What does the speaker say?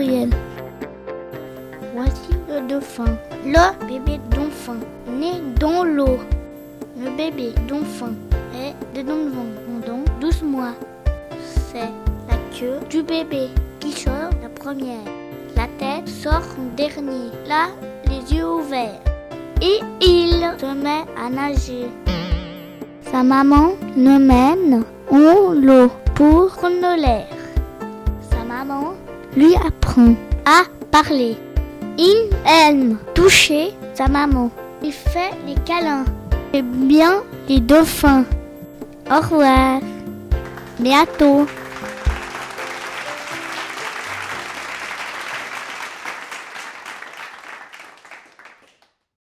pluriel. Voici le dauphin. Le bébé dauphin né dans l'eau. Le bébé dauphin est de pendant 12 mois. C'est la queue du bébé qui sort la première. La tête sort en dernier. Là, les yeux ouverts. Et il se met à nager. Sa maman le mène en l'eau pour prendre l'air. Maman lui apprend à parler. Il aime toucher sa maman. Il fait les câlins. Et bien les dauphins. Au revoir. Bientôt.